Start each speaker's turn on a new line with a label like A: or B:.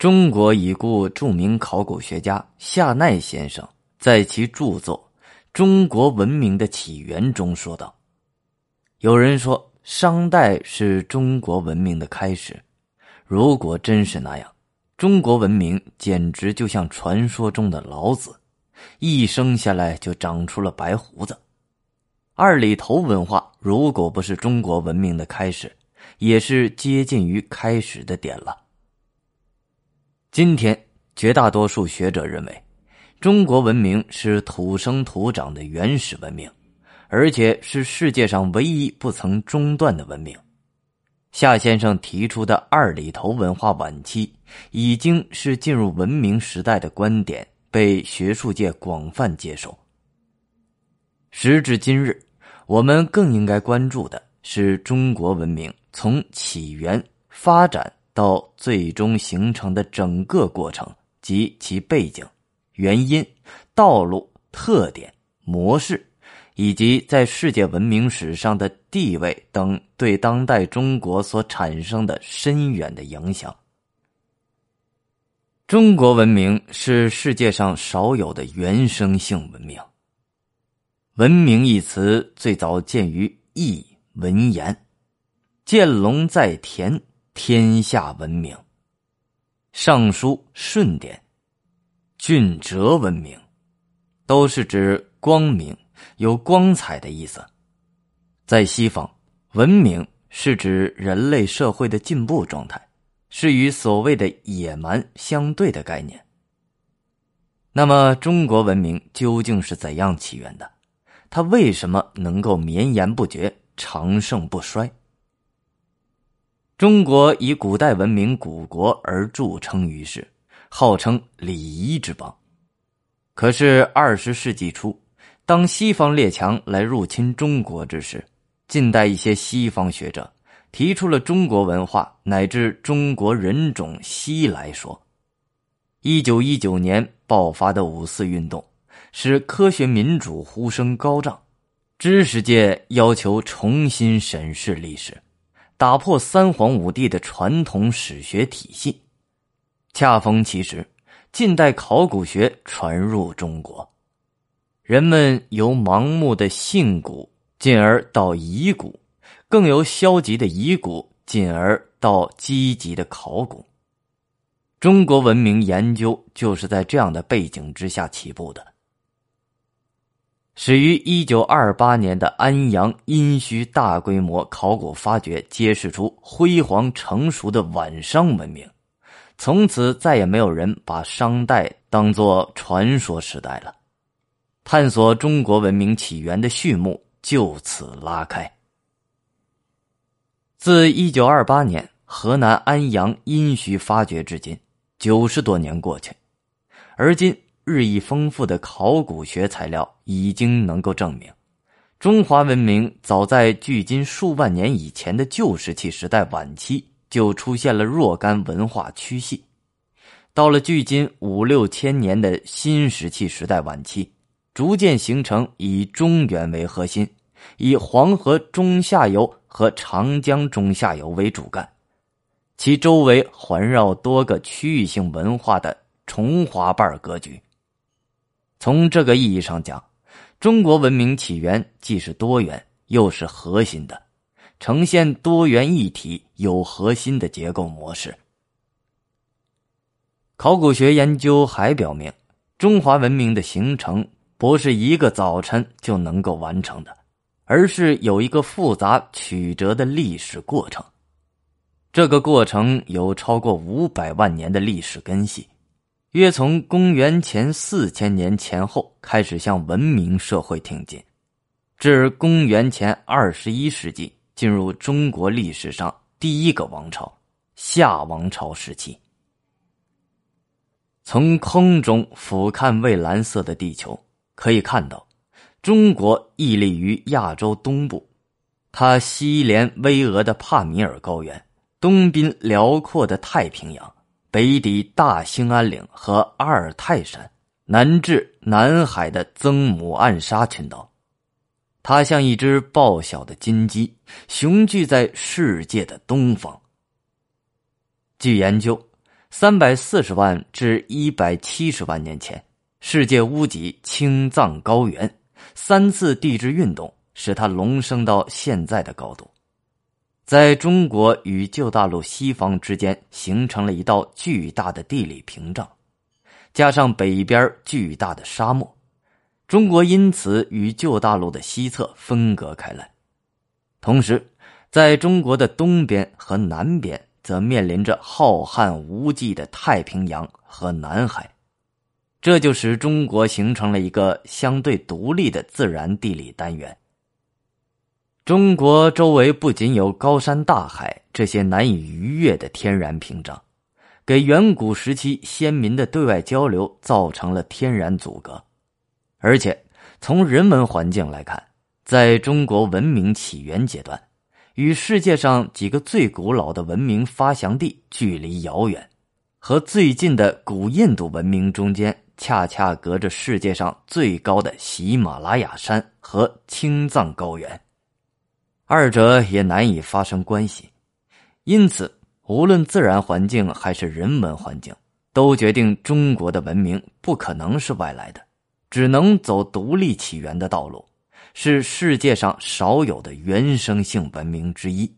A: 中国已故著名考古学家夏奈先生在其著作《中国文明的起源》中说道：“有人说商代是中国文明的开始，如果真是那样，中国文明简直就像传说中的老子，一生下来就长出了白胡子。二里头文化如果不是中国文明的开始，也是接近于开始的点了。”今天，绝大多数学者认为，中国文明是土生土长的原始文明，而且是世界上唯一不曾中断的文明。夏先生提出的二里头文化晚期已经是进入文明时代的观点，被学术界广泛接受。时至今日，我们更应该关注的是中国文明从起源发展。到最终形成的整个过程及其背景、原因、道路、特点、模式，以及在世界文明史上的地位等，对当代中国所产生的深远的影响。中国文明是世界上少有的原生性文明。文明一词最早见于易文言，见龙在田。天下文明，《尚书》舜典，俊哲文明，都是指光明、有光彩的意思。在西方，文明是指人类社会的进步状态，是与所谓的野蛮相对的概念。那么，中国文明究竟是怎样起源的？它为什么能够绵延不绝、长盛不衰？中国以古代文明古国而著称于世，号称礼仪之邦。可是二十世纪初，当西方列强来入侵中国之时，近代一些西方学者提出了中国文化乃至中国人种西来说。一九一九年爆发的五四运动，使科学民主呼声高涨，知识界要求重新审视历史。打破三皇五帝的传统史学体系，恰逢其时，近代考古学传入中国，人们由盲目的信古，进而到疑古，更由消极的疑古，进而到积极的考古。中国文明研究就是在这样的背景之下起步的。始于一九二八年的安阳殷墟大规模考古发掘，揭示出辉煌成熟的晚商文明。从此再也没有人把商代当作传说时代了。探索中国文明起源的序幕就此拉开。自一九二八年河南安阳殷墟发掘至今，九十多年过去，而今。日益丰富的考古学材料已经能够证明，中华文明早在距今数万年以前的旧石器时代晚期就出现了若干文化区系。到了距今五六千年的新石器时代晚期，逐渐形成以中原为核心，以黄河中下游和长江中下游为主干，其周围环绕多个区域性文化的重华瓣格局。从这个意义上讲，中国文明起源既是多元，又是核心的，呈现多元一体、有核心的结构模式。考古学研究还表明，中华文明的形成不是一个早晨就能够完成的，而是有一个复杂曲折的历史过程。这个过程有超过五百万年的历史根系。约从公元前四千年前后开始向文明社会挺进，至公元前二十一世纪进入中国历史上第一个王朝夏王朝时期。从空中俯瞰蔚蓝色的地球，可以看到，中国屹立于亚洲东部，它西连巍峨的帕米尔高原，东濒辽阔的太平洋。北抵大兴安岭和阿尔泰山，南至南海的曾母暗沙群岛，它像一只报晓的金鸡，雄踞在世界的东方。据研究，三百四十万至一百七十万年前，世界屋脊青藏高原三次地质运动使它隆升到现在的高度，在中国与旧大陆西方之间形成了一道巨大的地理屏障，加上北边巨大的沙漠，中国因此与旧大陆的西侧分隔开来。同时，在中国的东边和南边。则面临着浩瀚无际的太平洋和南海，这就使中国形成了一个相对独立的自然地理单元。中国周围不仅有高山大海这些难以逾越的天然屏障，给远古时期先民的对外交流造成了天然阻隔，而且从人文环境来看，在中国文明起源阶段。与世界上几个最古老的文明发祥地距离遥远，和最近的古印度文明中间恰恰隔着世界上最高的喜马拉雅山和青藏高原，二者也难以发生关系。因此，无论自然环境还是人文环境，都决定中国的文明不可能是外来的，只能走独立起源的道路。是世界上少有的原生性文明之一。